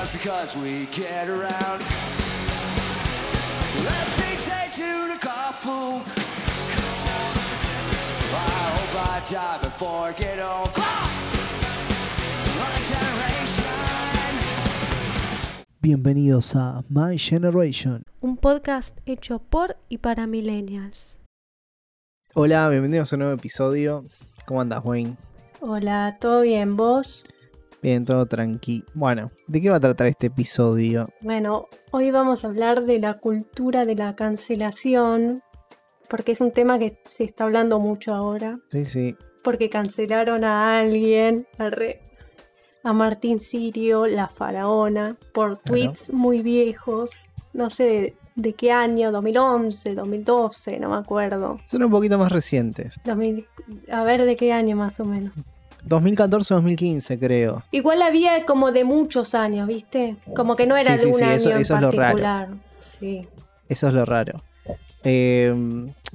just because we get around. Let's take take to the coffin. I hope I die before I get home. My generation. Bienvenidos a My Generation. un podcast hecho por y para millennials. Hola, bienvenidos a un nuevo episodio. ¿Cómo andas, Wayne? Hola, ¿todo bien vos? Bien, todo tranqui. Bueno, ¿de qué va a tratar este episodio? Bueno, hoy vamos a hablar de la cultura de la cancelación, porque es un tema que se está hablando mucho ahora, Sí, sí. porque cancelaron a alguien, a Martín Sirio, la faraona, por tweets muy viejos, no sé de, de qué año, 2011, 2012, no me acuerdo. Son un poquito más recientes. 2000 a ver de qué año más o menos. 2014-2015, creo. Igual había como de muchos años, ¿viste? Como que no era Sí, sí, de un sí, año eso- en eso es lo raro. particular. Sí. Eso es lo raro. Eh,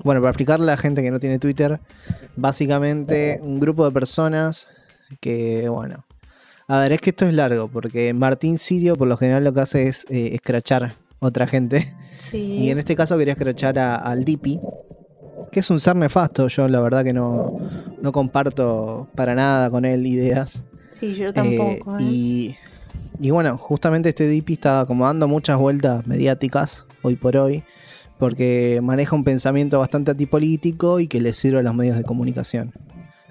bueno, para explicarle a la gente que no tiene Twitter, básicamente un grupo de personas que, bueno. A ver, es que esto es largo, porque Martín Sirio por lo general lo que hace es eh, escrachar otra gente. Sí. Y en este caso quería escrachar a- al Dipi, que es un ser nefasto. Yo la verdad que no, no comparto para nada con él ideas. Sí, yo Eh, tampoco. ¿eh? y, y bueno, justamente este Dipi está como dando muchas vueltas mediáticas hoy por hoy, porque maneja un pensamiento bastante antipolítico y que le sirve a los medios de comunicación.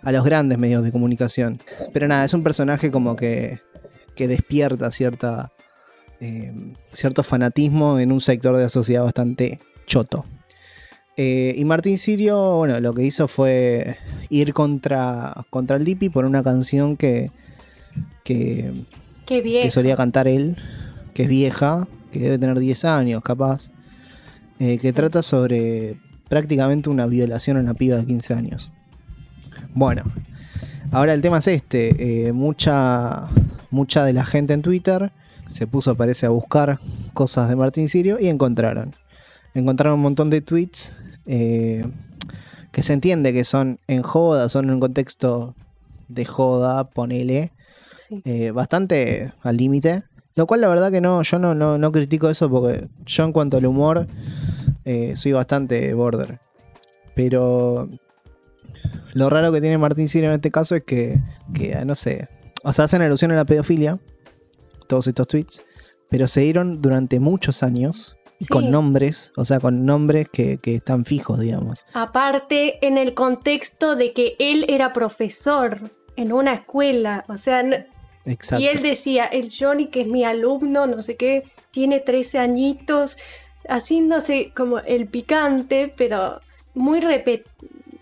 A los grandes medios de comunicación. Pero nada, es un personaje como que, que despierta cierta, eh, cierto fanatismo en un sector de la sociedad bastante choto. Eh, y Martín Sirio, bueno, lo que hizo fue ir contra, contra el Dipi por una canción que, que, que solía cantar él, que es vieja, que debe tener 10 años capaz, eh, que trata sobre prácticamente una violación a una piba de 15 años. Bueno, ahora el tema es este, eh, mucha, mucha de la gente en Twitter se puso, parece, a buscar cosas de Martín Sirio y encontraron. Encontraron un montón de tweets eh, que se entiende que son en joda, son en un contexto de joda, ponele, Sí. eh, bastante al límite. Lo cual la verdad que no, yo no, no, no critico eso porque yo en cuanto al humor eh, soy bastante border. Pero lo raro que tiene Martín Sirio en este caso es que, que, no sé, o sea, hacen alusión a la pedofilia, todos estos tweets, pero se dieron durante muchos años Sí. con nombres, o sea, con nombres que, que están fijos, digamos. Aparte, en el contexto de que él era profesor en una escuela, o sea, Exacto. y él decía, el Johnny, que es mi alumno, no sé qué, tiene 13 añitos, haciéndose como el picante, pero muy, repet-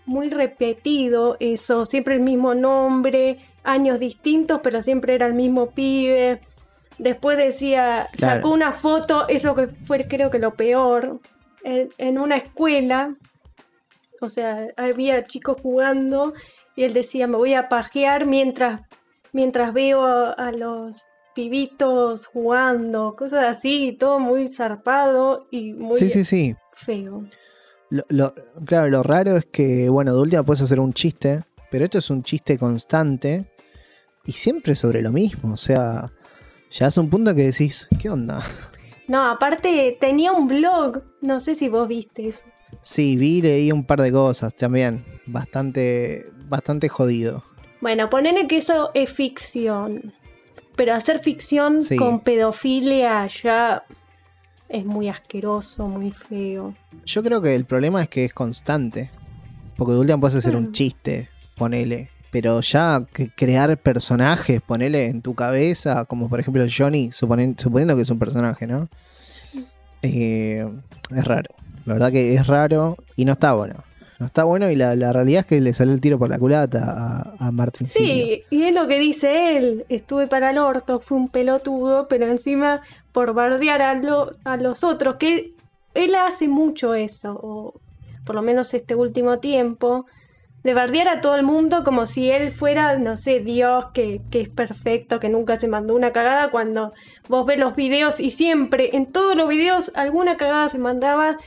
muy repetido eso, siempre el mismo nombre, años distintos, pero siempre era el mismo pibe. Después decía, Claro. sacó una foto, eso que fue creo que lo peor, en, en una escuela. O sea, había chicos jugando y él decía, me voy a pajear mientras, mientras veo a, a los pibitos jugando, cosas así, todo muy zarpado y muy Sí, sí, sí. feo. Lo, lo- claro, lo raro es que, bueno, de última puedes hacer un chiste, pero esto es un chiste constante y siempre sobre lo mismo. O sea, ya es un punto que decís, ¿qué onda? No, aparte tenía un blog, no sé si vos viste eso. Sí, vi, leí un par de cosas también. Bastante, bastante jodido. Bueno, ponele que eso es ficción, pero hacer ficción Sí. con pedofilia ya es muy asqueroso, muy feo. Yo creo que el problema es que es constante. Porque de última puedes hacer un Mm. chiste, ponele. Pero ya crear personajes, ponele en tu cabeza, como por ejemplo el Johnny, suponen- suponiendo que es un personaje, ¿no? Eh, es raro. La verdad que es raro y no está bueno. No está bueno y la, la realidad es que le salió el tiro por la culata a, a Martín. Sí, y es lo que dice él. Estuve para el orto, fue un pelotudo, pero encima por bardear a, lo- a los otros, que él hace mucho eso, o por lo menos este último tiempo, de bardear a todo el mundo como si él fuera, no sé, Dios, que, que es perfecto, que nunca se mandó una cagada, cuando vos ves los videos y siempre, en todos los videos, alguna cagada se mandaba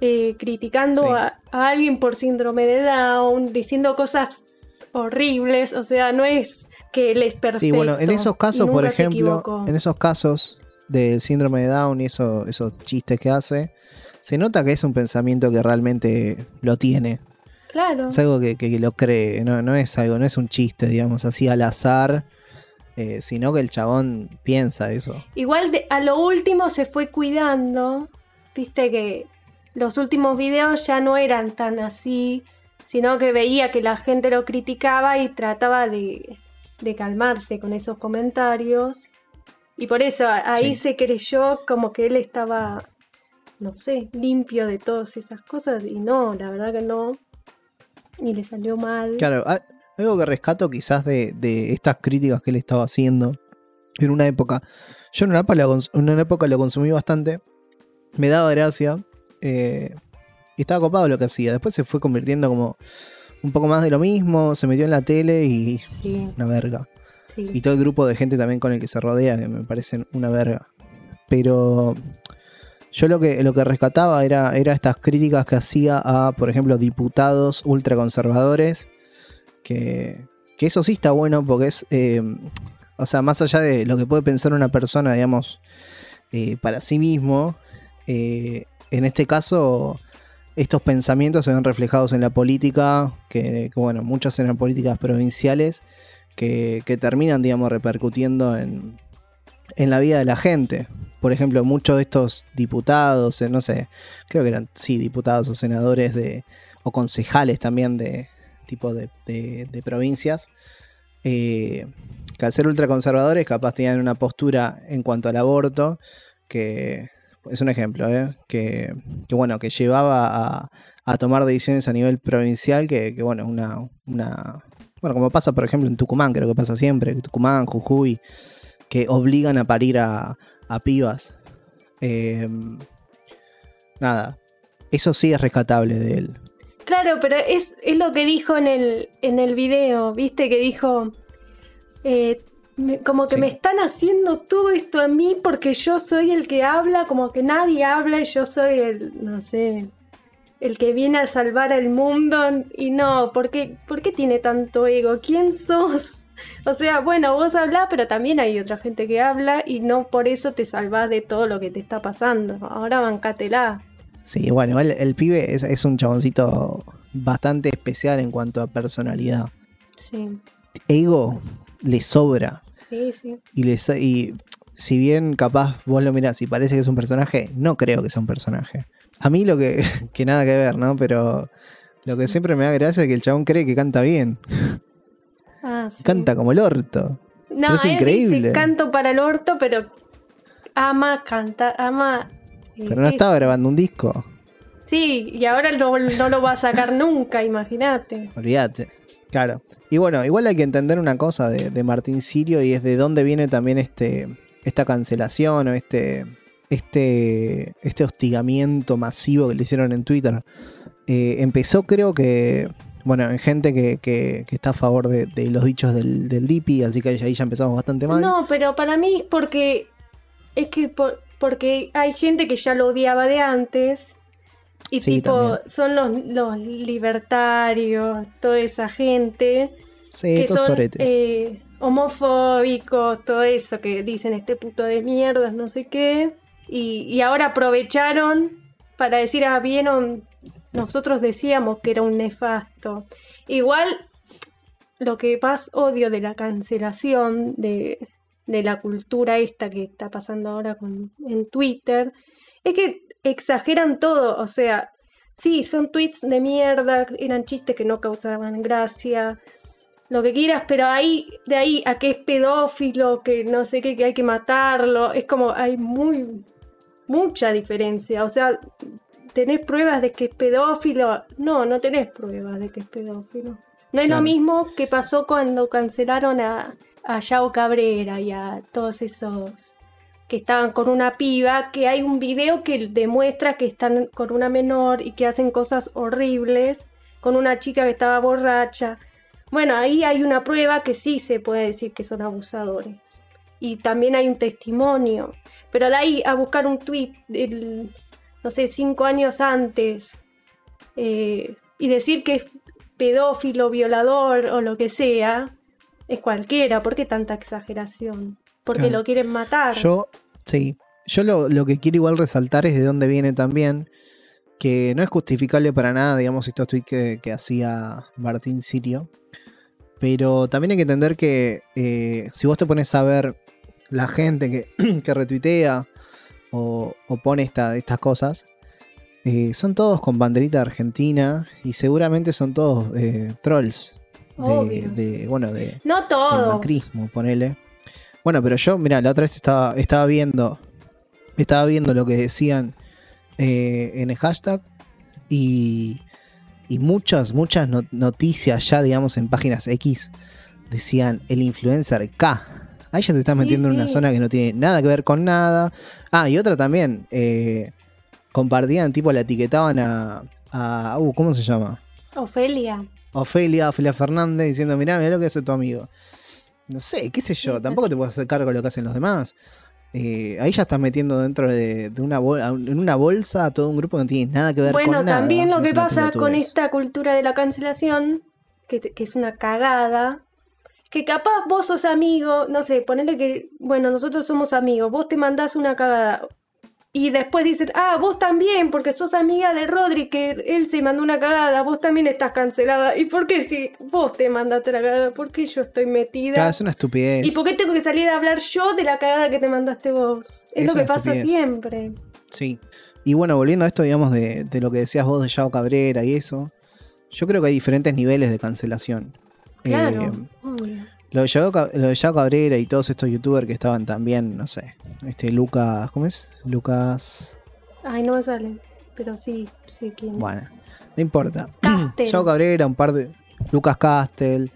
eh, criticando Sí. a, a alguien por síndrome de Down, diciendo cosas horribles, o sea, no es que él es perfecto. Sí, bueno, en esos casos, por ejemplo, en esos casos del síndrome de Down y eso, esos chistes que hace, se nota que es un pensamiento que realmente lo tiene. Claro. Es algo que, que- que lo cree, no, no es algo, no es un chiste, digamos, así al azar, eh, sino que el chabón piensa eso. Igual de- a lo último se fue cuidando, viste que los últimos videos ya no eran tan así, sino que veía que la gente lo criticaba y trataba de, de calmarse con esos comentarios. Y por eso ahí Sí. se creyó como que él estaba, no sé, limpio de todas esas cosas y no, la verdad que no. Y le salió mal. Claro, algo que rescato quizás de, de estas críticas que él estaba haciendo en una época. Yo en una época lo, cons- en una época lo consumí bastante, me daba gracia eh, y estaba copado lo que hacía. Después se fue convirtiendo como un poco más de lo mismo, se metió en la tele y Sí, una verga. sí. Y todo el grupo de gente también con el que se rodea, que me parecen una verga. Pero yo lo que, lo que rescataba era, era estas críticas que hacía a, por ejemplo, diputados ultraconservadores. Que, que eso sí está bueno porque es, eh, o sea, más allá de lo que puede pensar una persona, digamos, eh, para sí mismo, eh, en este caso, estos pensamientos se ven reflejados en la política, que, que, bueno, muchos eran políticas provinciales, que, que terminan, digamos, repercutiendo en, en la vida de la gente. Por ejemplo, muchos de estos diputados, eh, no sé, creo que eran, sí, diputados o senadores de, o concejales también de tipo de, de- provincias, eh, que al ser ultraconservadores capaz tenían una postura en cuanto al aborto, que es un ejemplo, ¿eh? que, que, bueno, que llevaba a, a tomar decisiones a nivel provincial, que, que, bueno, una, una, bueno, como pasa por ejemplo en Tucumán, creo que pasa siempre, Tucumán, Jujuy, que obligan a parir a, a pibas. Eh, nada, eso sí es rescatable de él. Claro, pero es, es lo que dijo en el, en el video, ¿viste? Que dijo, eh, me- como que Sí. me están haciendo todo esto a mí porque yo soy el que habla, como que nadie habla y yo soy el, no sé, el que viene a salvar al mundo. Y no, ¿por qué, ¿por qué tiene tanto ego? ¿Quién sos? O sea, bueno, vos hablás, pero también hay otra gente que habla y no por eso te salvás de todo lo que te está pasando. Ahora bancátela. Sí, bueno, igual el pibe es, es un chaboncito bastante especial en cuanto a personalidad. Sí, Ego le sobra. sí, sí. Y, le sa- y si bien capaz vos lo mirás y parece que es un personaje, no creo que sea un personaje. A mí lo que, que nada que ver, ¿no? Pero lo que siempre me da gracia es que el chabón cree que canta bien. Ah, sí. Canta como el orto. No, pero es él increíble. dice canto para el orto, pero ama canta, ama. Pero no es- estaba grabando un disco. Sí, y ahora no, no lo va a sacar nunca, imagínate. Olvídate. Claro. Y bueno, igual hay que entender una cosa de, de Martín Sirio y es de dónde viene también este, esta cancelación o este, este, este hostigamiento masivo que le hicieron en Twitter. Eh, empezó creo que, bueno, en gente que, que- que está a favor de, de los dichos del, del Dipi, así que ahí ya empezamos bastante mal. No, pero para mí es porque. Es que por- porque hay gente que ya lo odiaba de antes. Y Sí, tipo, también. son los, los libertarios, toda esa gente. sí, que estos son soretes. eh, homofóbicos, todo eso que dicen este puto de mierdas, no sé qué. Y, y ahora aprovecharon para decir, ah, vieron, nosotros decíamos que era un nefasto. Igual, lo que más odio de la cancelación de, de la cultura esta que está pasando ahora en Twitter, es que exageran todo, o sea, sí, son tweets de mierda, eran chistes que no causaban gracia, lo que quieras, pero ahí, de ahí a que es pedófilo, que no sé qué, que hay que matarlo, es como hay muy mucha diferencia. O sea, ¿tenés pruebas de que es pedófilo? No, no tenés pruebas de que es pedófilo. No es Claro. lo mismo que pasó cuando cancelaron a, a Yao Cabrera y a todos esos que estaban con una piba, que hay un video que demuestra que están con una menor y que hacen cosas horribles con una chica que estaba borracha. Bueno, ahí hay una prueba que sí se puede decir que son abusadores. Y también hay un testimonio. Pero de ahí a buscar un tweet del, no sé, cinco años antes eh, y decir que es pedófilo, violador o lo que sea, es cualquiera. ¿Por qué tanta exageración? Porque Claro. lo quieren matar. Yo, sí. Yo lo, lo que quiero igual resaltar es de dónde viene también. Que no es justificable para nada, digamos, estos tweets que, que hacía Martín Sirio. Pero también hay que entender que eh, si vos te pones a ver la gente que, que retuitea o, o pone esta- estas cosas, eh, son todos con banderita argentina y seguramente son todos eh, trolls. De, de- bueno, de, no del todos. macrismo, ponele. Bueno, pero yo, mira, la otra vez estaba, estaba viendo. Estaba viendo lo que decían eh, en el hashtag. Y, y muchas, muchas no- noticias ya, digamos, en páginas X decían el influencer K. Ahí ya te estás Sí, metiendo en una sí. zona que no tiene nada que ver con nada. Ah, y otra también. eh, compartían, tipo, la etiquetaban a. a uh, ¿Cómo se llama? Ofelia. Ofelia, Ofelia Fernández, diciendo, mirá, mirá lo que hace tu amigo. No sé, qué sé yo, tampoco te puedes hacer cargo de lo que hacen los demás. Eh, ahí ya estás metiendo dentro de, de una en una bolsa a todo un grupo que no tiene nada que ver Bueno, con nada. también lo que pasa con esta cultura de la cancelación, que, que es una cagada, que capaz vos sos amigo, no sé, ponele que, bueno, nosotros somos amigos, vos te mandás una cagada y después dicen, ah, vos también, porque sos amiga de Rodri, que él se mandó una cagada, vos también estás cancelada. ¿Y por qué si vos te mandaste la cagada? ¿Por qué yo estoy metida? Claro, es una estupidez. ¿Y por qué tengo que salir a hablar yo de la cagada que te mandaste vos? Es, Es lo que pasa estupidez. siempre. Sí. Y bueno, volviendo a esto, digamos, de, de lo que decías vos de Yao Cabrera y eso, yo creo que hay diferentes niveles de cancelación. Claro, Eh. Lo de, Yao, Cabrera y todos estos youtubers que estaban también, no sé, este Lucas, ¿cómo es? Lucas, Ay, no me sale. Pero sí, sí, quién. bueno, no importa. Yao Cabrera, un par de... Lucas Castel,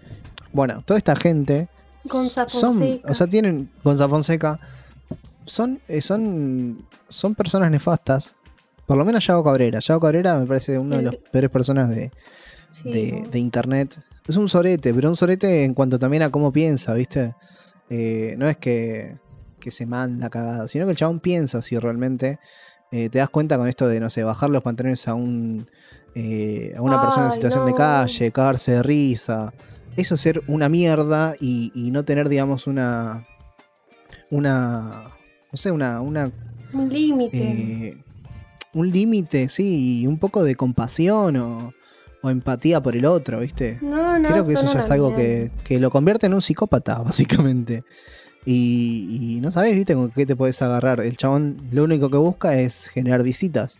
bueno, toda esta gente Gonza son, Fonseca. o sea, tienen, Gonza Fonseca, son, eh, son, son personas nefastas. Por lo menos Yao Cabrera. Yao Cabrera me parece una de las peores personas de, Sí, de, no. de internet. Es un sorete, pero un sorete en cuanto también a cómo piensa, ¿viste? Eh, no es que, que se manda cagada, sino que el chabón piensa si realmente eh, te das cuenta con esto de, no sé, bajar los pantalones a un eh, a una persona en situación de calle, cagarse de risa. Eso es ser una mierda y, y no tener, digamos, una. Una. No sé, una. una Un límite. un límite, sí, y un poco de compasión o, o empatía por el otro, ¿viste? no, no, Creo que eso ya es algo que, que lo convierte en un psicópata, básicamente. Y, y no sabes, ¿viste? Con qué te puedes agarrar. El chabón lo único que busca es generar visitas.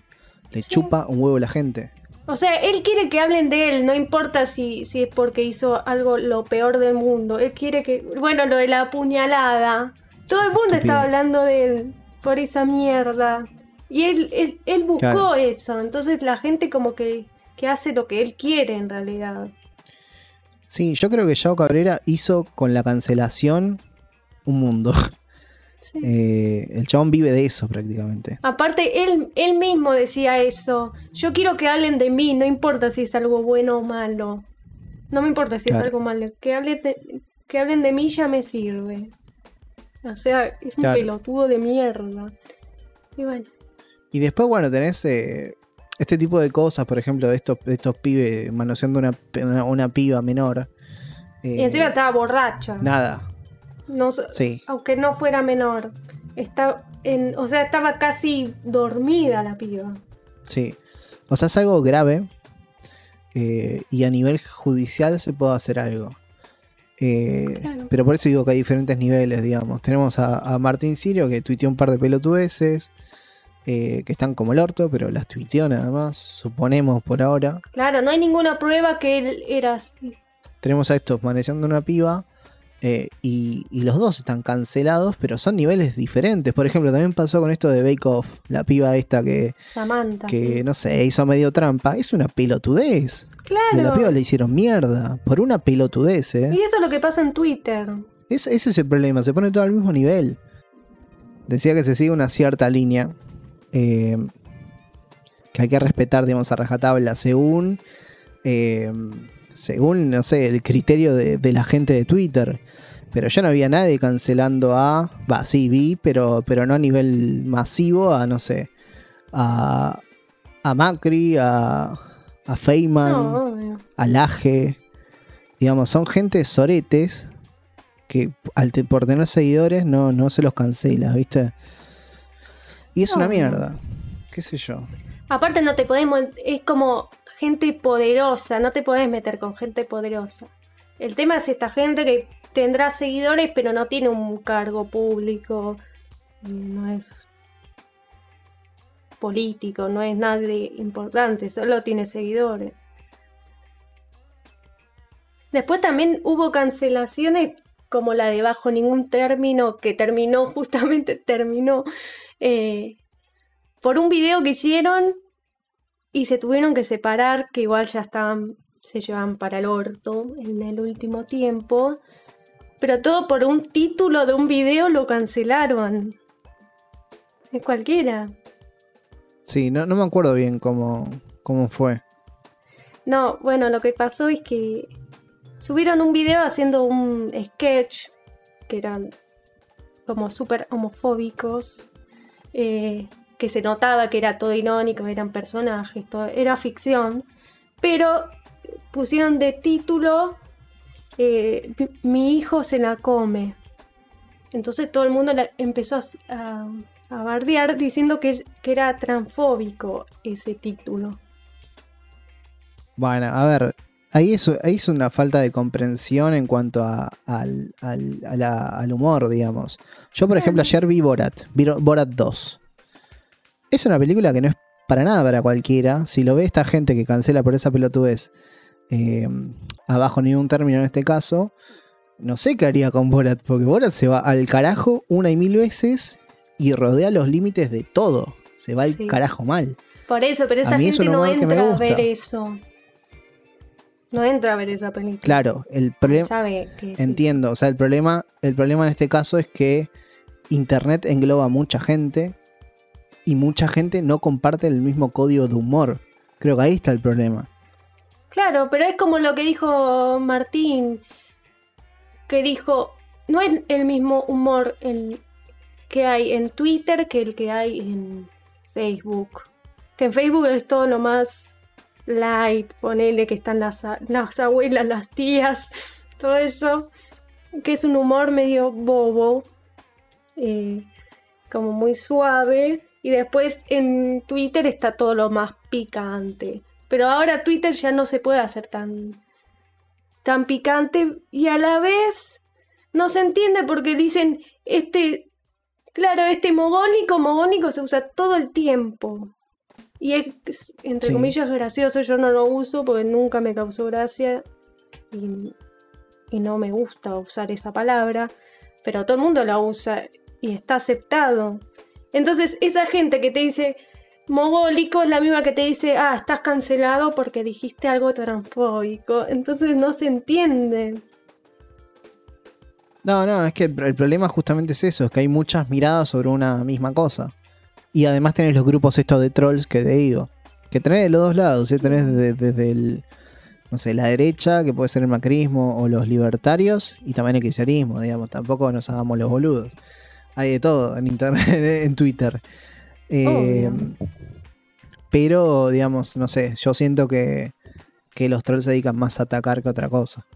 Le chupa un huevo a la gente. O sea, él quiere que hablen de él, no importa si, si es porque hizo algo lo peor del mundo. Él quiere que. Bueno, lo de la puñalada. Todo el mundo estaba hablando de él por esa mierda. Y él, él, él buscó Claro. eso. Entonces la gente como que, que hace lo que él quiere en realidad. Sí, yo creo que Yao Cabrera hizo con la cancelación un mundo. Sí. Eh, el chabón vive de eso prácticamente. Aparte, él, él mismo decía eso. Yo quiero que hablen de mí, no importa si es algo bueno o malo. No me importa si Claro. es algo malo. Que, hablen de, que hablen de mí ya me sirve. O sea, es un Claro. pelotudo de mierda. Y bueno, Y después, bueno, tenés eh, este tipo de cosas, por ejemplo, de estos, de estos pibes manoseando una, una, una piba menor. y Eh, encima estaba borracha. Nada, No, sí. Aunque no fuera menor. Está en, o sea, estaba casi dormida la piba. Sí. O sea, es algo grave. eh, y a nivel judicial se puede hacer algo. Eh, Claro. Pero por eso digo que hay diferentes niveles, digamos. Tenemos a, a Martín Sirio que tuiteó un par de pelotudeces. Eh, que están como el orto, pero las tuiteó nada más. Suponemos por ahora. Claro, no hay ninguna prueba que él era así. Tenemos a estos manejando una piba. eh, y, y los dos están cancelados, pero son niveles diferentes. Por ejemplo, también pasó con esto de Bake Off. La piba esta que, Samantha. que sí. no sé, hizo medio trampa. Es una pelotudez. Y a la piba Claro. le hicieron mierda. Por una pelotudez, ¿eh? Y eso es lo que pasa en Twitter. Es- ese es el problema. Se pone todo al mismo nivel. Decía que se sigue una cierta línea. Eh, que hay que respetar, digamos, a rajatabla según. eh, según, no sé, el criterio de, de la gente de Twitter. Pero ya no había nadie cancelando a. Va, sí, vi, pero, pero no a nivel masivo, a no sé. A, a Macri, a, a Feynman, No, a Laje. Digamos, son gente soretes que al por tener seguidores no, no se los cancela, ¿viste? Y es una mierda. ¿Qué sé yo? Aparte no te podemos, es como gente poderosa, no te podés meter con gente poderosa. El tema es esta gente que tendrá seguidores pero no tiene un cargo público, no es político, no es nadie importante, solo tiene seguidores. Después también hubo cancelaciones como la de bajo ningún término que terminó, justamente terminó eh, por un video que hicieron y se tuvieron que separar, que igual ya estaban, se llevan para el orto en el último tiempo. Pero todo por un título de un video lo cancelaron. Es cualquiera. Sí, no, no me acuerdo bien cómo, cómo fue. No, bueno, lo que pasó es que subieron un video haciendo un sketch que eran como súper homofóbicos, eh, que se notaba que era todo irónico, eran personajes, todo, era ficción, pero pusieron de título eh, "Mi- hijo se la come. Entonces todo el mundo empezó a, a- a bardear diciendo que, que era transfóbico ese título. Bueno, a ver, ahí es, ahí es una falta de comprensión en cuanto a- al, al- a la- al humor, digamos. Yo, por ejemplo, ayer vi Borat, vi Borat 2. Es una película que no es para nada para cualquiera. Si lo ve esta gente que cancela por esa pelotudez, eh, abajo ni un término en este caso, no sé qué haría con Borat, porque Borat se va al carajo una y mil veces y rodea los límites de todo. Se va al Sí. carajo mal. Por eso, pero A esa es gente no entra a ver eso. No entra a ver esa película. Claro, el problema... Entiendo, o sea, el problema, el problema en este caso es que Internet engloba a mucha gente y mucha gente no comparte el mismo código de humor. Creo que ahí está el problema. Claro, pero es como lo que dijo Martín, que dijo, no es el mismo humor el que hay en Twitter que el que hay en Facebook. Que en Facebook es todo lo más light, ponele que están las, las abuelas, las tías, todo eso, que es un humor medio bobo, eh, como muy suave. Y después en Twitter está todo lo más picante. Pero ahora Twitter ya no se puede hacer tan, tan picante y a la vez no se entiende porque dicen, este, claro, este mogónico, mogónico se usa todo el tiempo. Y es, entre Sí. comillas, gracioso. Yo no lo uso porque nunca me causó gracia y, y no me gusta usar esa palabra. Pero todo el mundo la usa y está aceptado. Entonces, esa gente que te dice mogólico es la misma que te dice, ah, estás cancelado porque dijiste algo transfóbico. Entonces no se entiende. No, no, es que el, el problema justamente es eso, es que hay muchas miradas sobre una misma cosa. Y además tenés los grupos estos de trolls que te digo, que tenés de los dos lados, ¿eh? tenés desde, desde el, no sé, la derecha, que puede ser el macrismo, o los libertarios, y también el kirchnerismo, digamos, tampoco nos hagamos los boludos. Hay de todo en internet, en Twitter. Eh, pero, digamos, no sé, yo siento que, que los trolls se dedican más a atacar que a otra cosa.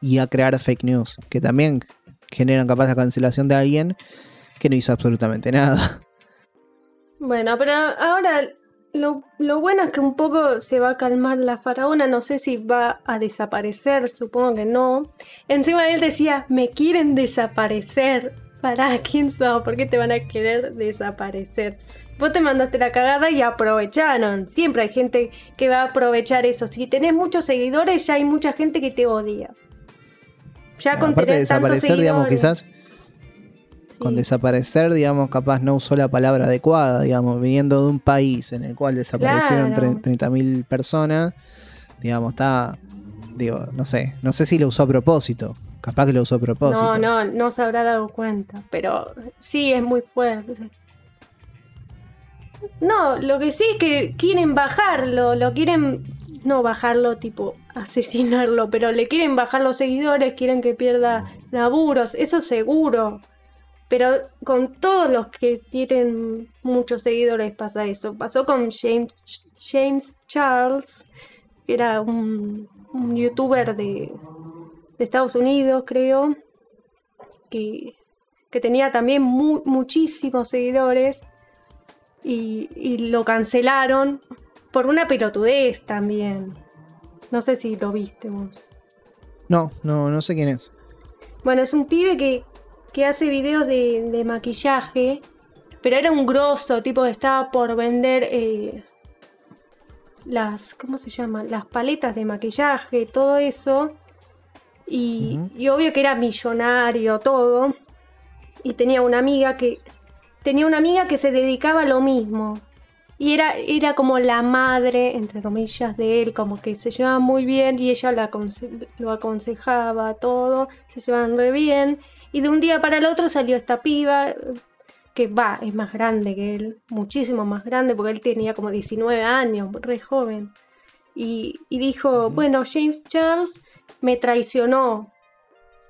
Y a crear fake news, que también generan capaz la cancelación de alguien que no hizo absolutamente nada. Bueno, pero ahora lo, lo bueno es que un poco se va a calmar la faraona. No sé si va a desaparecer, supongo que no. Encima él decía, me quieren desaparecer. Para, ¿quién sos? ¿Por qué te van a querer desaparecer? Vos te mandaste la cagada y aprovecharon. Siempre hay gente que va a aprovechar eso. Si tenés muchos seguidores, ya hay mucha gente que te odia. Ya con Aparte de tantos desaparecer, digamos, quizás con Sí. desaparecer, digamos, capaz no usó la palabra adecuada, digamos, viniendo de un país en el cual desaparecieron Claro. 30.000 personas, digamos, está, digo, no sé, no sé si lo usó a propósito, capaz que lo usó a propósito. No, no, no se habrá dado cuenta, pero sí es muy fuerte. No, lo que sí es que quieren bajarlo, lo quieren, no bajarlo tipo asesinarlo, pero le quieren bajar los seguidores, quieren que pierda laburos, eso seguro. Pero con todos los que tienen muchos seguidores pasa eso. Pasó con James, James Charles, que era un, un youtuber de, de Estados Unidos, creo, que, que tenía también mu- muchísimos seguidores y, y lo cancelaron por una pelotudez también. No sé si lo viste vos. No, no, no sé quién es. Bueno, es un pibe que, que hace videos de, de maquillaje, pero era un grosso, tipo que estaba por vender eh, las, ¿cómo se llama? Las paletas de maquillaje, todo eso. Y, y obvio que era millonario, todo. Y tenía una amiga que tenía una amiga que se dedicaba a lo mismo. Y era, era como la madre, entre comillas, de él, como que se llevaban muy bien y ella la aconse- lo aconsejaba, todo, se llevaban re bien. Y de un día para el otro salió esta piba, que va, es más grande que él, muchísimo más grande, porque él tenía como 19 años, re joven. Y, y dijo, bueno, James Charles me traicionó.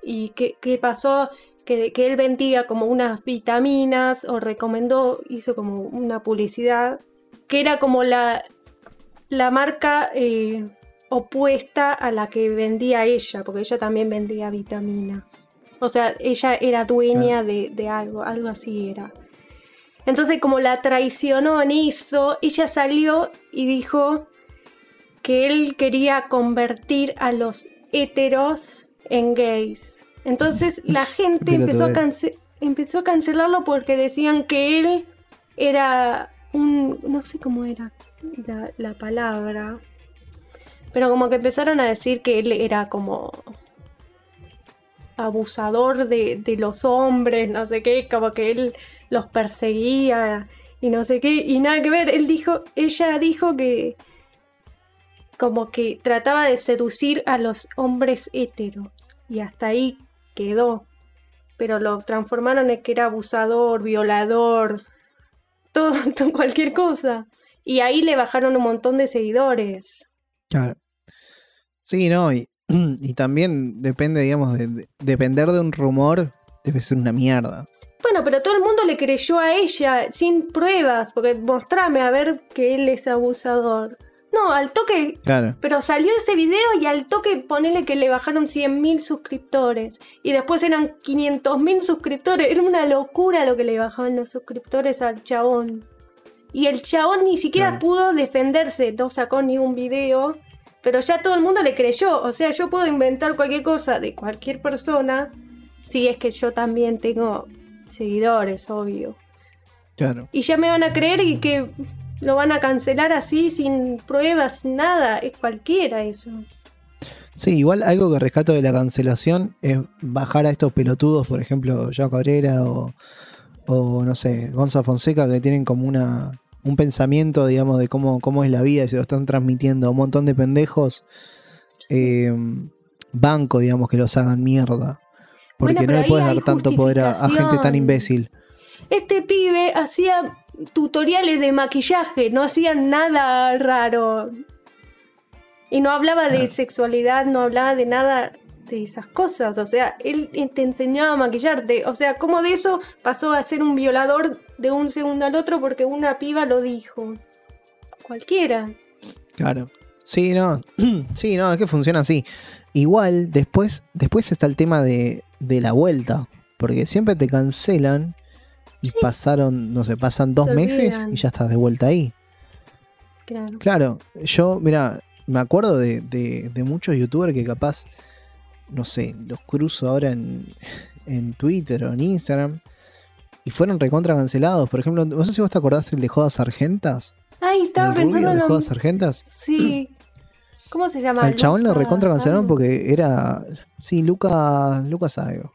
¿Y qué, qué pasó? Que, que él vendía como unas vitaminas o recomendó, hizo como una publicidad, que era como la, la marca eh, opuesta a la que vendía ella, porque ella también vendía vitaminas. O sea, ella era dueña de, de algo, algo así era. Entonces, como la traicionó en eso, ella salió y dijo que él quería convertir a los héteros en gays. Entonces la gente empezó a, empezó a cancelarlo porque decían que él era un... no sé cómo era la, la palabra. Pero como que empezaron a decir que él era como abusador de, de los hombres, no sé qué, como que él los perseguía y no sé qué, y nada que ver, él dijo, ella dijo que como que trataba de seducir a los hombres heteros y hasta ahí quedó. Pero lo transformaron en que era abusador, violador, todo, todo- cualquier cosa. Y ahí le bajaron un montón de seguidores. Claro. Sí, no, y, y también depende, digamos, de, de- depender de un rumor, debe ser una mierda. Bueno, pero todo el mundo le creyó a ella sin pruebas, porque mostrame a ver que él es abusador. No, al toque Claro. Pero salió ese video y al toque ponele que le bajaron 100.000 suscriptores. Y después eran 500.000 suscriptores. Era una locura lo que le bajaban los suscriptores al chabón. Y el chabón ni siquiera Claro. pudo defenderse, no sacó ni un video. Pero ya todo el mundo le creyó. O sea, yo puedo inventar cualquier cosa de cualquier persona. Si es que yo también tengo seguidores, obvio. Claro. Y ya me van a creer y que lo van a cancelar así, sin pruebas, sin nada. Es cualquiera eso. Sí, igual algo que rescato de la cancelación es bajar a estos pelotudos, por ejemplo, Joao Cabrera o, o no sé, Gonza Fonseca, que tienen como una un pensamiento, digamos, de cómo, cómo es la vida y se lo están transmitiendo a un montón de pendejos. eh, banco, digamos, que los hagan mierda. Porque Bueno, no le puedes dar tanto poder a, a gente tan imbécil. Este pibe hacía tutoriales de maquillaje, no hacía nada raro. Y no hablaba de sexualidad, no hablaba de nada de esas cosas. O sea, él te enseñaba a maquillarte. O sea, ¿cómo de eso pasó a ser un violador de un segundo al otro porque una piba lo dijo? Cualquiera. Claro. Sí, no. sí, no, es que funciona así. Igual, después, después está el tema de, de la vuelta. Porque siempre te cancelan y pasaron, no sé, pasan dos Se meses olvidan. y ya estás de vuelta ahí. Claro. Claro, yo, mira, me acuerdo de, de- de muchos youtubers que capaz, no sé, los cruzo ahora en, en Twitter o en Instagram y fueron recontra cancelados. Por ejemplo, no sé si vos te acordás del de Jodas Argentas. Ay, estaba el pensando en de. Jodas Argentas. Sí. ¿Cómo se llama? Al chabón lo recontra cancelaron porque era. Sí, Lucas. Lucas algo.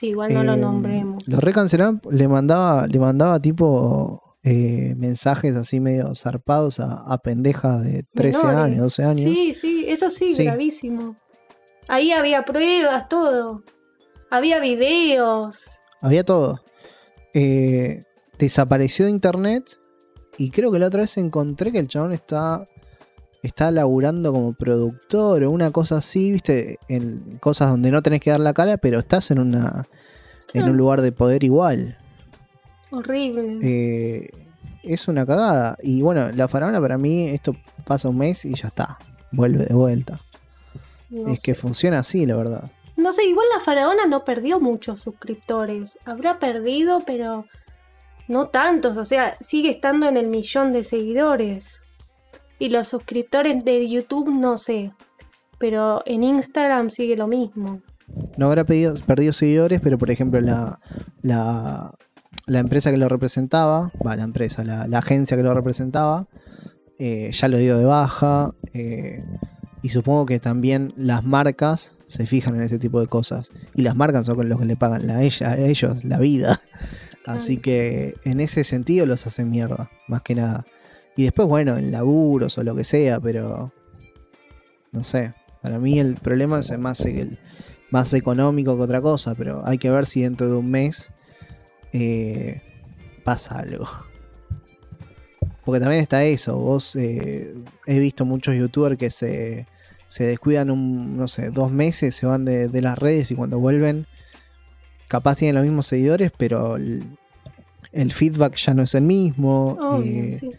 Sí, igual no lo Eh, nombremos. Lo recancelaron, le mandaba, le mandaba tipo eh, mensajes así medio zarpados a, a pendejas de 13 Menores. años, 12 años. Sí, sí, eso sí, Sí. gravísimo. Ahí había pruebas, todo. Había videos. Había todo. Eh, desapareció de internet. Y creo que la otra vez encontré que el chabón está. Está laburando como productor o una cosa así, viste, en cosas donde no tenés que dar la cara, pero estás en una. en un lugar de poder igual. Horrible. Eh, es una cagada. Y bueno, la faraona para mí, esto pasa un mes y ya está. Vuelve de vuelta. no, es que funciona así, la verdad. no sé, igual la faraona no perdió muchos suscriptores. Habrá perdido, pero no tantos. O sea, sigue estando en el millón de seguidores. Y los suscriptores de YouTube no sé. Pero en Instagram sigue lo mismo. No habrá pedido- perdido seguidores, pero por ejemplo la, la, la empresa que lo representaba, va, la empresa, la, la agencia que lo representaba, eh, ya lo dio de baja. eh, y supongo que también las marcas se fijan en ese tipo de cosas. Y las marcas son con los que le pagan la- a, ella- a ellos la vida. Así que en ese sentido los hacen mierda, más que nada. Y después, bueno, en laburos o lo que sea, pero no sé. Para mí el problema es más, el, más económico que otra cosa, pero hay que ver si dentro de un mes eh, pasa algo. Porque también está eso, vos eh, he visto muchos youtubers que se, se descuidan un, no sé, dos meses, se van de, de las redes y cuando vuelven capaz tienen los mismos seguidores, pero el, el feedback ya no es el mismo. Obvio, eh, sí.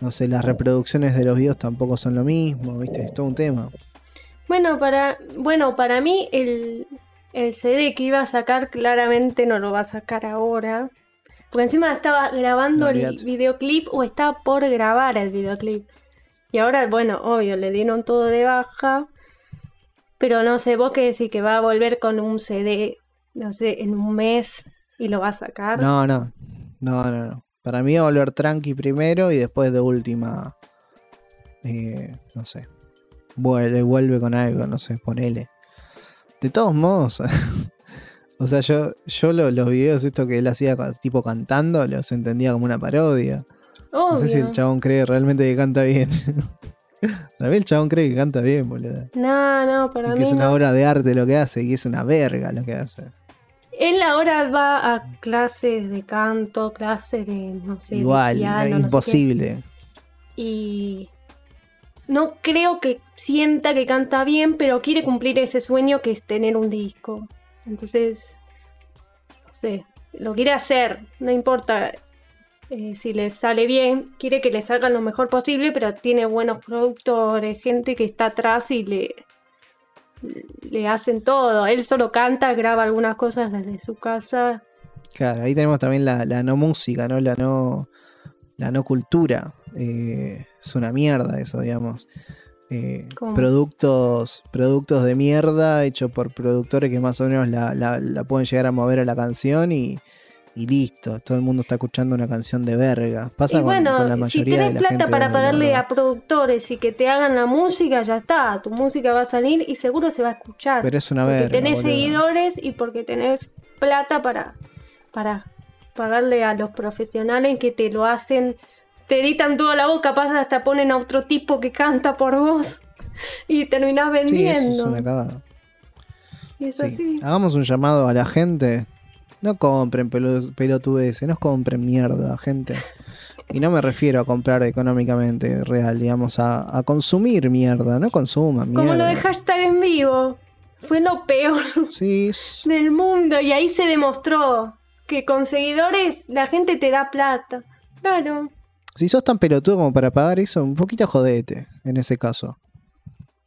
No sé, las reproducciones de los videos tampoco son lo mismo, ¿viste? Es todo un tema. Bueno, para, bueno, para mí el, el CD que iba a sacar claramente no lo va a sacar ahora. Porque encima estaba grabando No, el videoclip o está por grabar el videoclip. Y ahora, bueno, obvio, le dieron todo de baja. Pero no sé, vos qué decís que va a volver con un CD, no sé, en un mes y lo va a sacar. No, no, no, no, no. Para mí va a volver tranqui primero y después de última, eh, no sé, vuelve, vuelve con algo, no sé, ponele. De todos modos, o sea, yo, yo lo- los videos estos que él hacía tipo cantando los entendía como una parodia. No sé si el chabón cree realmente que canta bien. Para mí el chabón cree que canta bien, boludo. No, no, para Y que mí es una no. obra de arte lo que hace y es una verga lo que hace. Él ahora va a clases de canto, clases de, no sé, de Igual, piano, es no sé qué. imposible. y no creo que sienta que canta bien, pero quiere cumplir ese sueño que es tener un disco. Entonces, no sé, lo quiere hacer, no importa eh, si le sale bien, quiere que le salga lo mejor posible, pero tiene buenos productores, gente que está atrás y le, le hacen todo. Él solo canta, graba algunas cosas desde su casa. Claro, ahí tenemos también la, la no música, ¿no? La no, la no cultura. Eh, es una mierda eso, digamos. Eh, productos, productos de mierda hechos por productores que más o menos la, la- la pueden llegar a mover a la canción y, y listo. Todo el mundo está escuchando una canción de verga. Pasa y con, bueno, con la si mayoría de tenés la plata gente, para pagarle a productores y que te hagan la música, ya está. Tu música va a salir y seguro se va a escuchar. Pero es una porque verga. tenés boludo. seguidores y porque tenés plata para, para pagarle a los profesionales que te lo hacen. Te editan toda la voz, capaz hasta ponen a otro tipo que canta por vos y terminás Sí, eso es vendiendo. una cagada. Y es Sí. así. Hagamos un llamado a la gente. No compren pelo- pelotudeces, no compren mierda, gente. Y no me refiero a comprar económicamente real, digamos, a, a consumir mierda, no consuman mierda. Como lo de hashtag en vivo. Fue lo peor Sí, del mundo y ahí se demostró que con seguidores la gente te da plata. Claro. si sos tan pelotudo como para pagar eso, un poquito jodete en ese caso.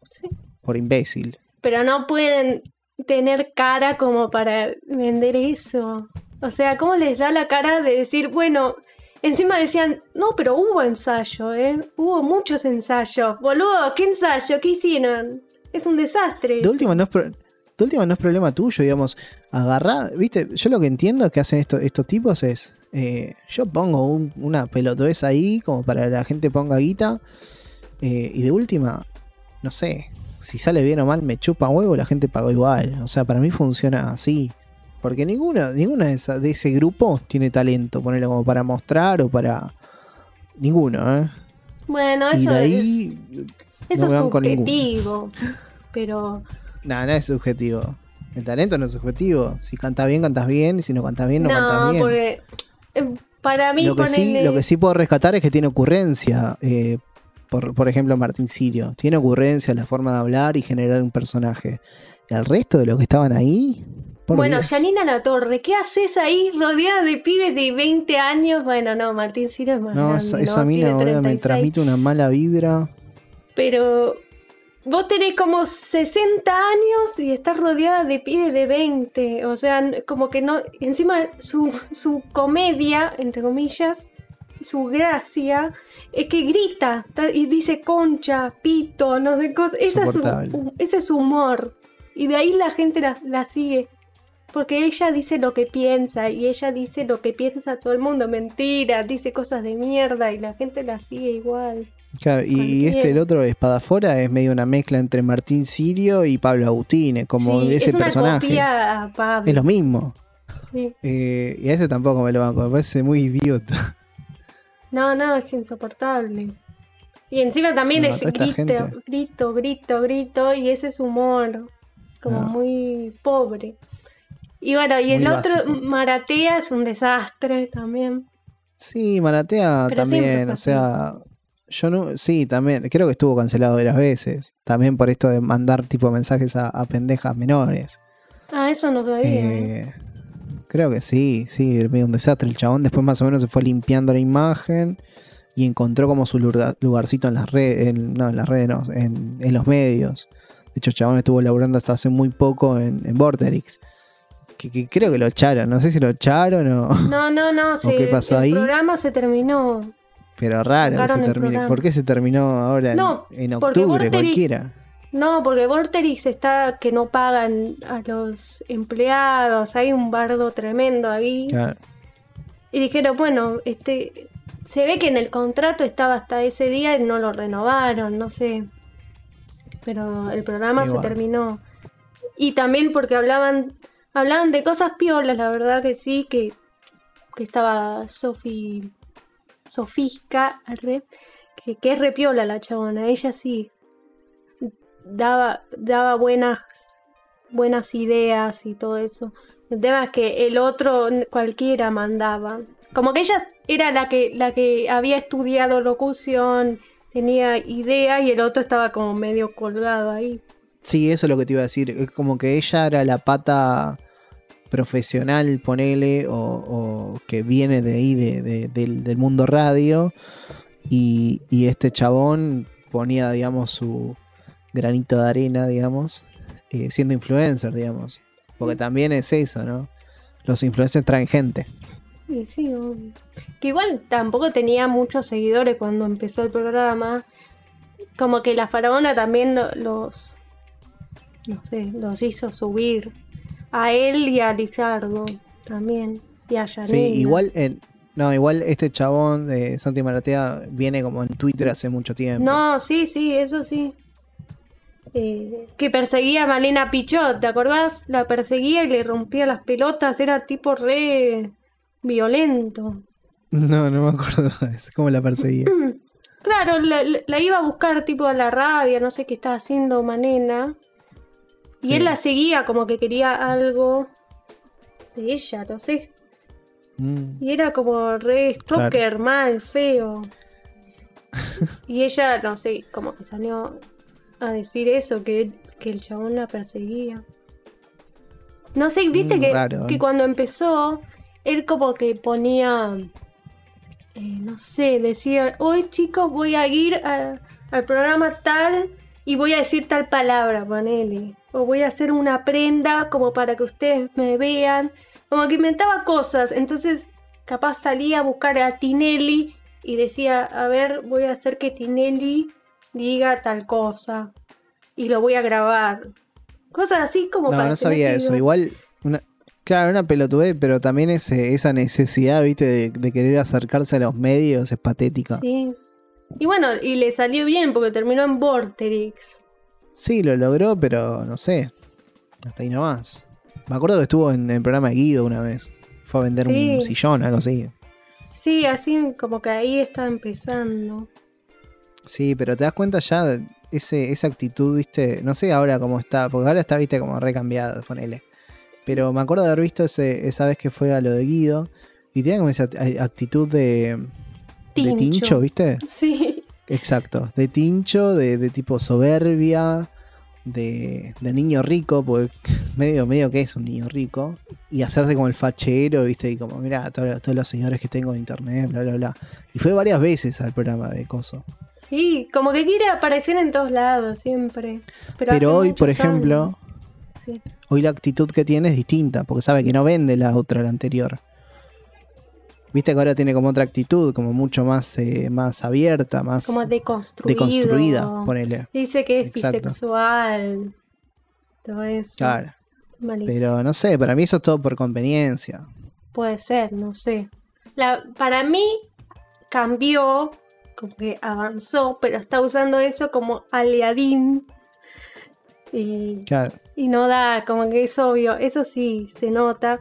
Sí. Por imbécil. Pero no pueden tener cara como para vender eso. O sea, ¿cómo les da la cara de decir, bueno, encima decían, no, pero hubo ensayo, ¿eh? Hubo muchos ensayos. Boludo, ¿qué ensayo? ¿Qué hicieron? Es un desastre. De eso. última no es, pro- de última no es problema tuyo, digamos. Agarrá, viste, yo lo que entiendo que hacen esto- estos tipos es, eh, yo pongo un- una pelotudez ahí como para que la gente ponga guita eh, y de última, no sé, si sale bien o mal me chupa huevo, la gente pagó igual. O sea, para mí funciona así. Porque ninguna, ninguna de, esa- de ese grupo tiene talento, ponerlo como para mostrar o para... Ninguno, ¿eh? Bueno, Y eso de es, ahí... eso es con ninguno. subjetivo. Pero Nada, no es subjetivo. El talento no es subjetivo. Si cantas bien, cantas bien. Y si no cantas bien, no, cantas no, bien. porque eh, para mí Lo que, sí, lo que sí puedo rescatar es que tiene ocurrencia. eh, por, por ejemplo, Martín Sirio. Tiene ocurrencia, la forma de hablar y generar un personaje. Y al resto de los que estaban ahí, Por bueno, Dios. Janina La Torre, ¿qué haces ahí rodeada de pibes de 20 años? Bueno, no, Martín Ciro es más No, grande, esa, ¿no? esa mina Tiene boludo, me 36. transmite una mala vibra. Pero vos tenés como 60 años y estás rodeada de pibes de 20. O sea, como que no. Encima, su, su comedia, entre comillas, su gracia, es que grita ta- y dice concha, pito, no sé cosas. Esa es su- ese es su humor. Y de ahí la gente la, la sigue. Porque ella dice lo que piensa y ella dice lo que piensa todo el mundo. Mentira, dice cosas de mierda y la gente la sigue igual. Claro, y, este, el otro, Espadafora, es medio una mezcla entre Martín Sirio y Pablo Agustine, como Sí, ese es una personaje. copia a Pablo. Es lo mismo. Sí. Eh, y a ese tampoco me lo banco, me parece muy idiota. No, no, es insoportable. Y encima también es grito, gente. grito, grito, grito, y ese es humor, como No. muy pobre. Y bueno, y Muy el otro. Maratea, es un desastre también. Sí, Maratea Pero también, o sea, yo no, sí, también, creo que estuvo cancelado varias veces, también por esto de mandar tipo mensajes a, a pendejas menores. Ah, eso no sabía. ¿eh? Eh, creo que sí, sí, medio un desastre el chabón, después más o menos se fue limpiando la imagen y encontró como su lugar- lugarcito en las redes, no, en las redes no, en, en los medios. De hecho, el chabón estuvo laburando hasta hace muy poco en, en Vorterix. Que, que creo que lo echaron, no sé si lo echaron o... No, no, no, qué pasó el ahí? programa se terminó. Pero raro que se programa. ¿Por qué se terminó ahora en, No, en octubre Vorterix- cualquiera? No, porque Vorterix está que no pagan a los empleados, hay un bardo tremendo ahí. Claro. Y dijeron, bueno, este se ve que en el contrato estaba hasta ese día y no lo renovaron, no sé. Pero el programa Igual. se terminó. Y también porque hablaban hablaban de cosas piolas, la verdad que sí, que, que estaba Sofi Sofisca, que, que es repiola la chabona, ella sí daba, daba buenas, buenas ideas y todo eso. El tema es que el otro cualquiera mandaba. Como que ella era la que, la que había estudiado locución, tenía idea y el otro estaba como medio colgado ahí. Sí, eso es lo que te iba a decir. Es como que ella era la pata profesional, ponele, o, que viene de ahí, de- de- del, del mundo radio. Y, y este chabón ponía, digamos, su granito de arena, digamos, eh, siendo influencer, digamos. Porque también es eso, ¿no? Los influencers traen gente. Y sí, obvio. que igual tampoco tenía muchos seguidores cuando empezó el programa. Como que la faraona también lo- los, no sé, los hizo subir. A él y a Lizardo también. Y a Yanina. Sí, igual en, no, igual este chabón de Santi Maratea viene como en Twitter hace mucho tiempo. No, sí, sí, eso sí. Eh, que perseguía a Malena Pichot, ¿te acordás? La perseguía y le rompía las pelotas, era tipo re violento. No, no me acuerdo. Es como la perseguía. Claro, la, iba a buscar tipo a la radio, no sé qué estaba haciendo Manena. Y Sí. él la seguía como que quería algo de ella, no sé. Mm. Y era como re stalker, mal, feo. y ella, no sé, como que salió a decir eso, que, que el chabón la perseguía. No sé, viste Mm, que, raro, que ¿eh? cuando empezó, él como que ponía, eh, no sé, decía, hoy chicos voy a ir a- al programa tal y voy a decir tal palabra, ponele. O voy a hacer una prenda como para que ustedes me vean. Como que inventaba cosas. Entonces, capaz salía a buscar a Tinelli y decía, a ver, voy a hacer que Tinelli diga tal cosa. Y lo voy a grabar. Cosas así como No, para no sabía eso. Igual, una, claro, una pelotudez, pero también ese, esa necesidad, viste, de, de querer acercarse a los medios es patética. Sí. Sí. Y bueno, y le salió bien porque terminó en Vorterix. lo logró, pero no sé. Hasta ahí nomás. Me acuerdo que estuvo en el programa de Guido una vez. Fue a vender Sí. un sillón, algo así. Sí, así como que ahí está empezando. Sí, pero te das cuenta ya de ese, esa actitud, viste, no sé ahora cómo está, porque ahora está, viste, como recambiado, ponele. Pero me acuerdo de haber visto ese, esa vez que fue a lo de Guido y tenía como esa act- actitud de, de tincho, viste. Sí. Exacto, de tincho, de, de tipo soberbia, de, de niño rico, porque medio, medio que es un niño rico, y hacerse como el fachero, viste, y como, mira, todos, todos los seguidores que tengo en internet, bla, bla, bla. Y fue varias veces al programa de Coso. Sí, como que quiere aparecer en todos lados, siempre. Pero, hoy, por ejemplo. Sí. hoy la actitud que tiene es distinta, porque sabe que no vende la otra, la anterior. Viste que ahora tiene como otra actitud, como mucho más, eh, más abierta, más Como deconstruido. deconstruida, ponele. Dice que es Exacto. bisexual. Todo eso. Claro. Malísimo. Pero no sé, para mí eso es todo por conveniencia. Puede ser, no sé. La, para mí cambió, como que avanzó, pero está usando eso como aliadín. Y, Claro. y no da, como que es obvio, eso sí se nota.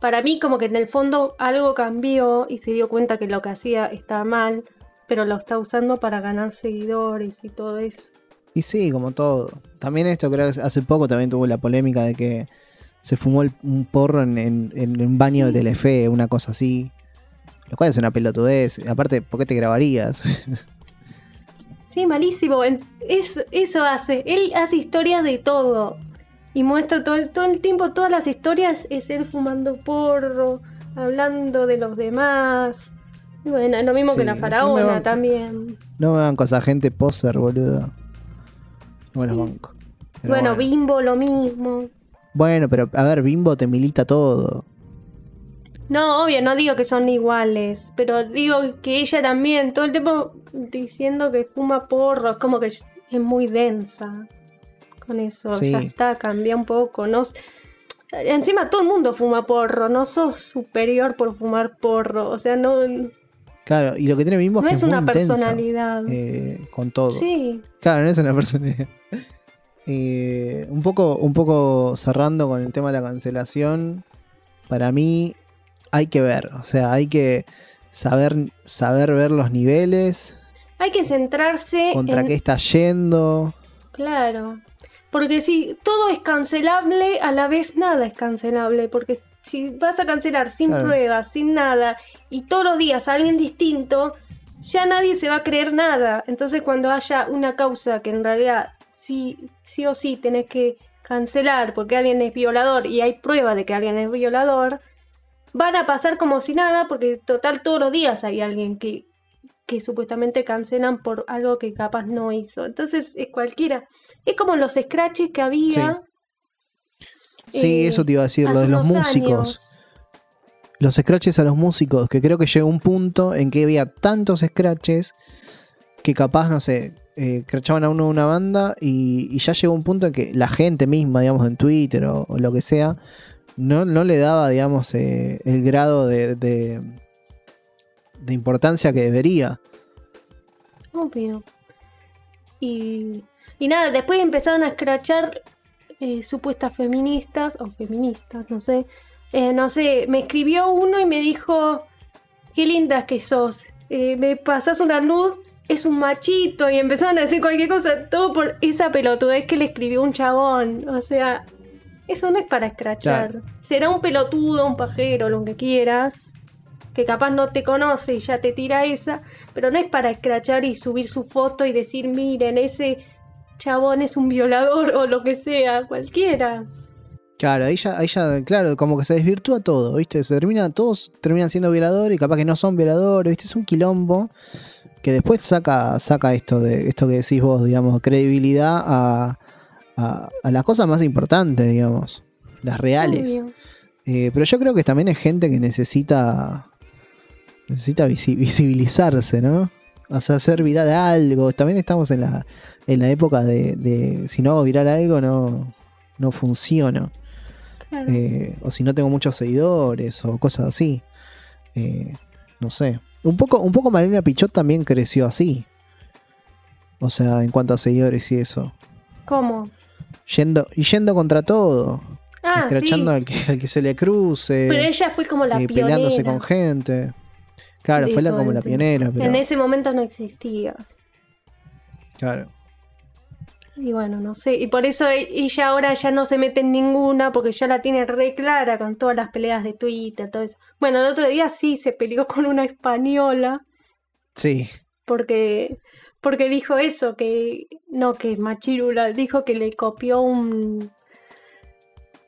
Para mí como que en el fondo algo cambió y se dio cuenta que lo que hacía estaba mal, pero lo está usando para ganar seguidores y todo eso. Y sí, como todo. También esto creo que hace poco también tuvo la polémica de que se fumó el- un porro en, en- en un baño de Telefe, una cosa así. Lo cual es una pelotudez. Aparte, ¿por qué te grabarías? Sí, malísimo. Es- eso hace. Él hace historias de todo. Y muestra todo el, todo el tiempo, todas las historias es él fumando porro, hablando de los demás. Y bueno, es lo mismo Sí, que la faraona banco. también. no me dan cosas, gente poser, boludo. No me los banco. Bueno, bueno. Bimbo lo mismo. Bueno, pero a ver, Bimbo te milita todo. No, obvio, no digo que son iguales, pero digo que ella también, todo el tiempo diciendo que fuma porro, es como que es muy densa con eso. Sí. Ya está, cambia un poco. No, encima todo el mundo fuma porro, no sos superior por fumar porro. O sea, no, no Claro, y lo que tiene es que es muy una intensa, personalidad. eh, con todo. Sí, Claro, no es una personalidad. Eh, un, poco, un poco cerrando con el tema de la cancelación, para mí hay que ver, o sea, hay que saber, saber ver los niveles, hay que centrarse contra en... qué está yendo. Claro. Porque si todo es cancelable, a la vez nada es cancelable. Porque si vas a cancelar sin Claro. pruebas, sin nada, y todos los días a alguien distinto, ya nadie se va a creer nada. Entonces cuando haya una causa que en realidad sí, sí o sí tenés que cancelar porque alguien es violador y hay prueba de que alguien es violador, van a pasar como si nada porque total todos los días hay alguien que, que supuestamente cancelan por algo que capaz no hizo. Entonces es cualquiera. Es como los scratches que había. Sí, eh, eso te iba a decir, lo de los músicos. años. Los scratches a los músicos, que creo que llegó un punto en que había tantos scratches que capaz, no sé, eh, crachaban a uno de una banda y, y ya llegó un punto en que la gente misma, digamos, en Twitter o, o lo que sea, no, no le daba, digamos, eh, el grado de, de, de importancia que debería. Obvio. Y, y nada, después empezaron a escrachar eh, supuestas feministas, o feministas, no sé. Eh, no sé, me escribió uno y me dijo, qué linda que sos. Me pasas una luz, es un machito. Y empezaron a decir cualquier cosa, todo por esa pelotudez que le escribió un chabón. O sea, eso no es para escrachar. Claro. Será un pelotudo, un pajero, lo que quieras. Que capaz no te conoce y ya te tira esa. Pero no es para escrachar y subir su foto y decir, miren, ese chabón es un violador o lo que sea, cualquiera. Claro, ahí ya, ahí ya, claro, como que se desvirtúa todo, ¿viste? Se termina, todos terminan siendo violadores y capaz que no son violadores, ¿viste? Es un quilombo que después saca, saca esto de esto que decís vos, digamos, credibilidad a, a, a las cosas más importantes, digamos, las reales. Eh, pero yo creo que también es gente que necesita necesita visi- visibilizarse, ¿no? O sea, hacer viral algo. También estamos en la, en la época de, de si no hago viral algo no, no funciona. Claro. Eh, o si no tengo muchos seguidores o cosas así. Eh, no sé. Un poco, un poco Malena Pichot también creció así. O sea, en cuanto a seguidores y eso. ¿Cómo? Yendo, y yendo contra todo. Ah, sí. escrachando al, que, al que se le cruce. Pero ella fue como la eh, pionera. peleándose con gente. Claro, fue la, como la pionera. Pero, En ese momento no existía. Claro. Y bueno, no sé. Y por eso e- ella ahora ya no se mete en ninguna porque ya la tiene re clara con todas las peleas de Twitter, todo eso. Bueno, el otro día sí se peleó con una española Sí. porque, porque dijo eso, que no, que Machirula dijo que le copió un,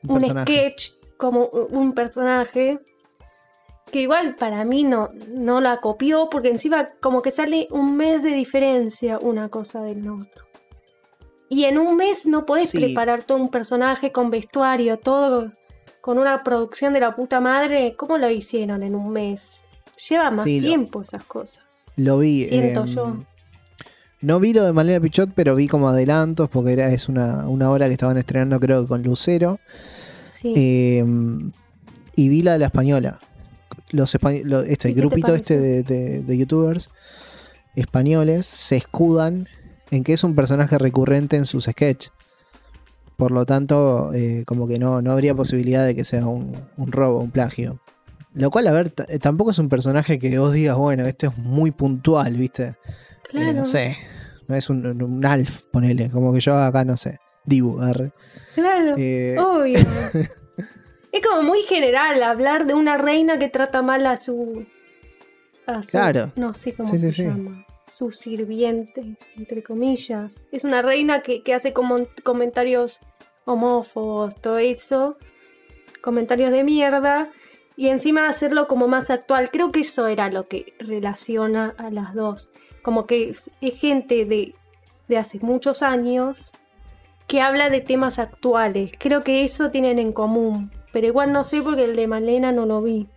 Un sketch como un personaje que igual para mí no, no la copió porque encima como que sale un mes de diferencia una cosa del otro. Y en un mes no podés Sí. preparar todo un personaje con vestuario, todo con una producción de la puta madre. ¿Cómo lo hicieron en un mes? Lleva más Sí, lo- tiempo esas cosas. Lo vi. Siento em, yo. No vi lo de Malena Pichot, pero vi como adelantos porque era, es una, una obra que estaban estrenando creo que con Lucero. Sí. Em, y vi la de la española. Los españ- lo- este ¿Y qué te grupito este de, de- de youtubers españoles se escudan en que es un personaje recurrente en sus sketches. Por lo tanto, eh, como que no, no habría posibilidad de que sea un, un robo, un plagio. Lo cual, a ver, tampoco es un personaje que vos digas, bueno, este es muy puntual, ¿viste? Eh, no sé, no es un, un Alf, ponele, como que yo acá, no sé, Dibu, arre. Claro. Eh, Obvio. es como muy general hablar de una reina que trata mal a su. A su Claro. No sé cómo Sí, se sí, sí. llama. Su sirviente, entre comillas. Es una reina que, que hace como comentarios homófobos, todo eso. Comentarios de mierda. Y encima hacerlo como más actual. Creo que eso era lo que relaciona a las dos. Como que es, es gente de, de hace muchos años que habla de temas actuales. Creo que eso tienen en común. Pero igual no sé porque el de Malena no lo vi.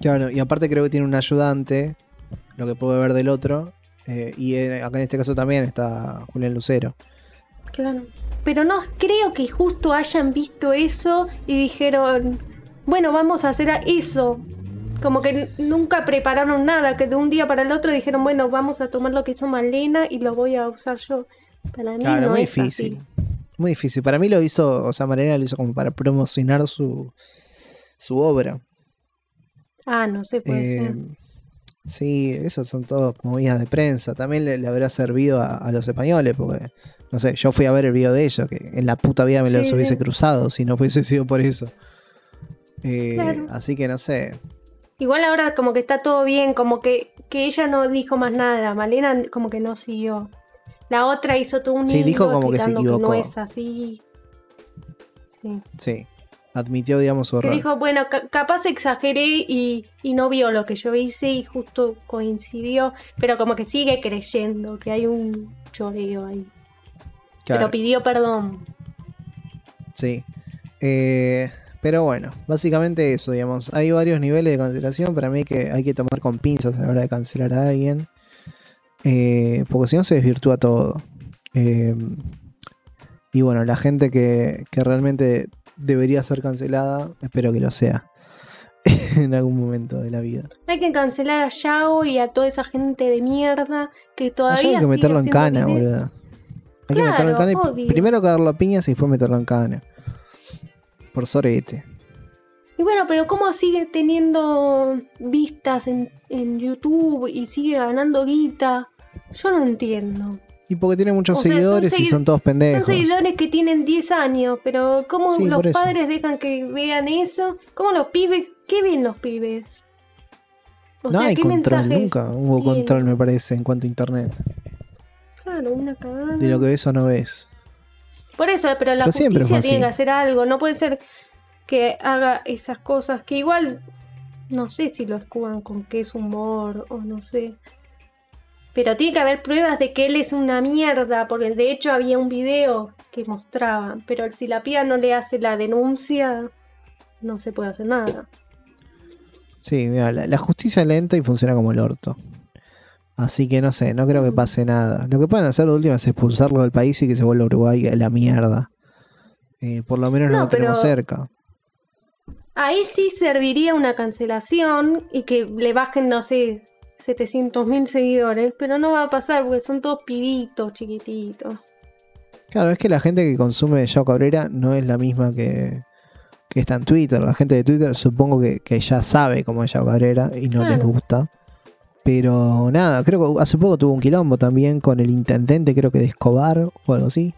Claro, y aparte creo que tiene un ayudante, lo que puedo ver del otro. eh, y acá en este caso también está Julián Lucero. Claro. Pero no creo que justo hayan visto eso y dijeron, bueno, vamos a hacer a eso. Como que nunca prepararon nada, que de un día para el otro dijeron, bueno, vamos a tomar lo que hizo Malena y lo voy a usar yo. Para mí Claro, no muy es difícil. así. Muy difícil. Para mí lo hizo, o sea, Mariana lo hizo como para promocionar su, su obra. Ah, no sé, puede Eh, ser. sí, eso son todas movidas de prensa. También le, le habrá servido a, a los españoles, porque, no sé, yo fui a ver el video de ellos, que en la puta vida me los hubiese cruzado si no hubiese sido por eso. Eh, Claro. Así que no sé. Igual ahora como que está todo bien, como que, que ella no dijo más nada, Malena como que no siguió. La otra hizo todo un Sí, dijo como que se equivocó. no es así. Sí. Sí. Admitió, digamos, su Que error. dijo, bueno, ca- capaz exageré y, y no vio lo que yo hice y justo coincidió, pero como que sigue creyendo que hay un choreo ahí. Claro, Pero pidió perdón. sí. Eh, pero bueno, básicamente eso, digamos. Hay varios niveles de cancelación. Para mí que hay que tomar con pinzas a la hora de cancelar a alguien. Eh, porque si no se desvirtúa todo. Eh, y bueno, la gente que, que realmente debería ser cancelada, espero que lo sea. en algún momento de la vida. Hay que cancelar a Yao y a toda esa gente de mierda que todavía hay que meterlo en cana, boludo. Hay que meterlo en cana y primero cagarlo a piñas y después meterlo en cana. Por sorete. Y bueno, pero ¿cómo sigue teniendo vistas en, en YouTube y sigue ganando guita? Yo no entiendo. Y porque tiene muchos O sea, son seguidores y son todos Son pendejos. seguidores que tienen 10 años, pero ¿cómo Sí, los padres dejan que vean eso? ¿Cómo los pibes? ¿Qué ven los pibes? O no sea, hay ¿qué control, mensajes nunca hubo tienen? control, me parece, en cuanto a internet. Claro, una cagada. De lo que ves o no ves. Por eso, pero la Pero justicia tiene que hacer algo. No puede ser que haga esas cosas que igual no sé si lo escudan con que es humor o no sé. Pero tiene que haber pruebas de que él es una mierda, porque de hecho había un video que mostraba, pero si la piba no le hace la denuncia, no se puede hacer nada. Sí, mira, la, la justicia es lenta y funciona como el orto. Así que no sé, no creo que pase nada. Lo que pueden hacer de última es expulsarlo del país y que se vuelva a Uruguay a la mierda. Eh, por lo menos no, No, lo tenemos pero- cerca. Ahí sí serviría una cancelación y que le bajen, no sé, 700 mil seguidores, pero no va a pasar porque son todos pibitos chiquititos. Claro, es que la gente que consume Yao Cabrera no es la misma que, que está en Twitter. La gente de Twitter supongo que, que ya sabe cómo es Yao Cabrera y no les gusta. Pero nada, creo que hace poco tuvo un quilombo también con el intendente, creo que de Escobar o algo así.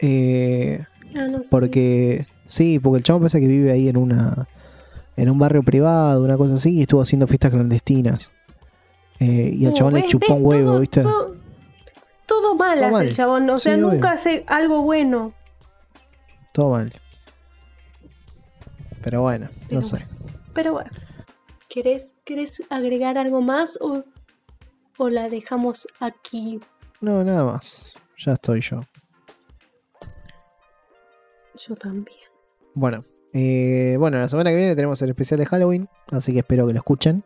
Eh, Ah, no sé. porque, sí, porque el chavo parece que vive ahí en una en un barrio privado, una cosa así, y estuvo haciendo fiestas clandestinas. Eh, y al chabón le chupó ¿ves? un huevo, Todo- ¿viste? todo- todo mal hace el chabón. O sea, Sí, obvio. nunca hace algo bueno. Todo mal. Pero bueno, Pero no sé. Pero bueno. ¿Querés, querés agregar algo más o, o la dejamos aquí? No, nada más. Ya estoy yo. Yo también. Bueno, eh, bueno, la semana que viene tenemos el especial de Halloween, así que espero que lo escuchen.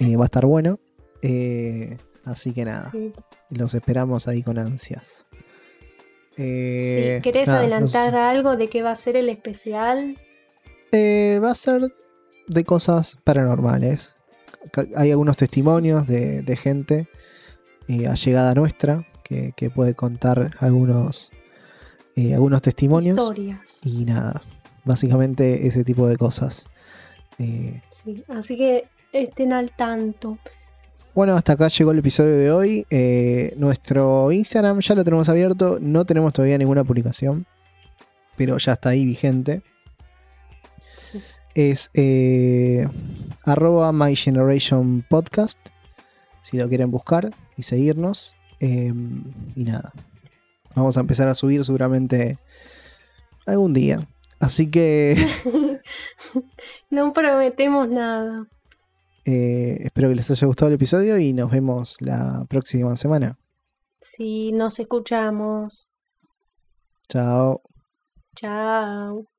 Eh, va a estar bueno. Eh, así que nada, Sí. los esperamos ahí con ansias. Sí, ¿Querés nada, adelantar algo de qué va a ser el especial? Va a ser de cosas paranormales. Hay algunos testimonios de, de gente eh, allegada nuestra que, que puede contar algunos, eh, algunos testimonios. Historias. Y nada, básicamente ese tipo de cosas. Eh, Sí, así que estén al tanto. bueno, hasta acá llegó el episodio de hoy. Eh, nuestro Instagram ya lo tenemos abierto. No tenemos todavía ninguna publicación. Pero ya está ahí vigente. Sí. Es eh, arroba My Generation Podcast. Si lo quieren buscar y seguirnos. Eh, y nada. Vamos a empezar a subir seguramente algún día. Así que No prometemos nada. eh, espero que les haya gustado el episodio y nos vemos la próxima semana. Si nos escuchamos. Chao. Chao.